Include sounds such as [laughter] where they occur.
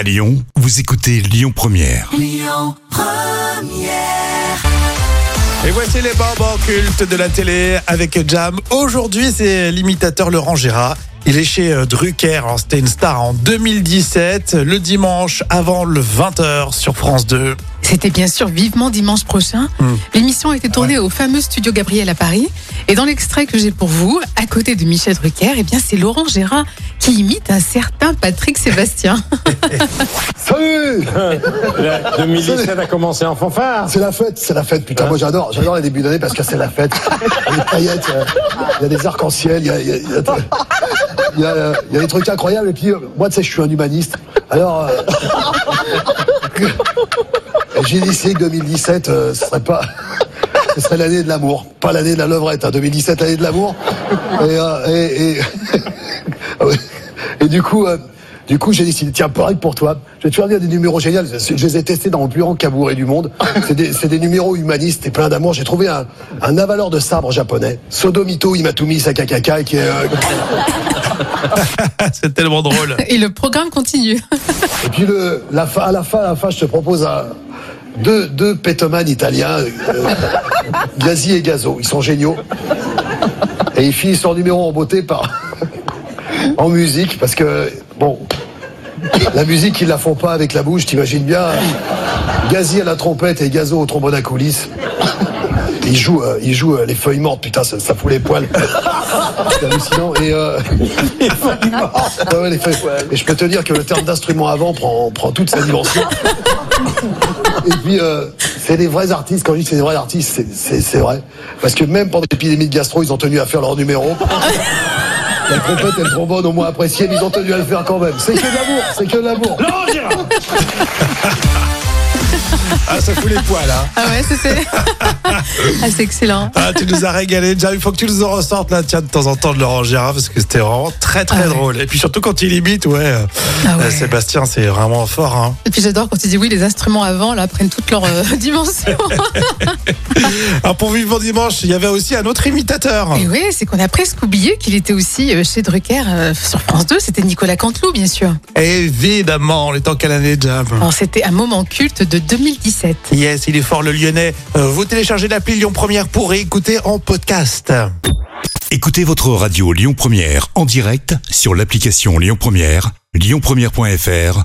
À Lyon, vous écoutez Lyon Première. Et voici les bonbons cultes de la télé avec Jam. Aujourd'hui, c'est l'imitateur Laurent Gérard. Il est chez euh, Drucker. C'était une star en 2017, le dimanche avant le 20h sur France 2. C'était bien sûr vivement dimanche prochain. Hmm. L'émission a été tournée au fameux studio Gabriel à Paris. Et dans l'extrait que j'ai pour vous, à côté de Michel Drucker, eh bien c'est Laurent Gérard qui imite un certain Patrick Sébastien. [laughs] Salut [laughs] 2017 a commencé en fanfare. C'est la fête, c'est la fête. Putain, moi j'adore, j'adore les débuts d'année parce que c'est la fête. Il y a des paillettes, il y a- il y a des arcs-en-ciel, il y a, il y a- il y a- il y a, y a des trucs incroyables. Et puis, euh, moi, tu sais, je suis un humaniste. Alors, euh, [laughs] j'ai décidé que 2017, euh, ce serait pas. [laughs] Ce serait l'année de l'amour, pas l'année de la levrette. Hein. 2017, l'année de l'amour. Et, euh, et, et, [laughs] Ah. Et du coup, euh, du coup, j'ai décidé, tiens, pareil pour toi. Je vais te faire des numéros géniaux. Je les ai testés dans le plus grand cabouré du monde. C'est des, des numéros humanistes et plein d'amour. J'ai trouvé un, un avaleur de sabre japonais, Sodomito Imatumi Sakakaka, qui est, [laughs] c'est tellement drôle. Et le programme continue. Et puis le, la fin, à la fin, à la fin, je te propose un, deux, deux pétomanes italiens, euh, Gazi et Gazo. Ils sont géniaux. Et ils finissent leur numéro en beauté par en musique parce que bon, la musique ils la font pas avec la bouche. T'imagines bien, Gazi à la trompette et Gazo au trombone à coulisses. Ils jouent, euh, ils jouent euh, les feuilles mortes. Putain, ça, ça fout les poils. [laughs] C'est hallucinant. Et euh, Ouais, ouais, les feuilles. Et je peux te dire que le terme d'instrument avant prend, prend toute sa dimension. Et puis, euh, c'est des vrais artistes. Quand je dis que c'est des vrais artistes, c'est- c'est c'est vrai. Parce que même pendant l'épidémie de gastro, ils ont tenu à faire leur numéro. La trompette et le trombone, au moins appréciés, mais ils ont tenu à le faire quand même. C'est que de l'amour, c'est que de l'amour. Ah, ça fout les poils, hein. Ah ouais, c'était. [laughs] ah, c'est excellent. Ah, tu nous as régalé. Jam, il faut que tu nous en ressortes là, tiens, de temps en temps de Laurent Gérard parce que c'était vraiment très très Ah ouais. drôle. Et puis surtout quand il imite, ouais. euh, Ah ouais. euh, Sébastien, c'est vraiment fort, hein. Et puis j'adore quand tu dis oui, les instruments avant là prennent toute leur euh, [laughs] dimension. [laughs] [laughs] Alors pour Vivant Dimanche, il y avait aussi un autre imitateur. Et oui, c'est qu'on a presque oublié qu'il était aussi euh, chez Drucker euh, sur France 2. C'était Nicolas Canteloup, bien sûr. Évidemment, on est en quelle année, Jam? Alors c'était un moment culte de 2017. Yes, il est fort le lyonnais. Euh, vous téléchargez l'appli Lyon Première pour réécouter en podcast. Écoutez votre radio Lyon Première en direct sur l'application Lyon Première, lyonpremière.fr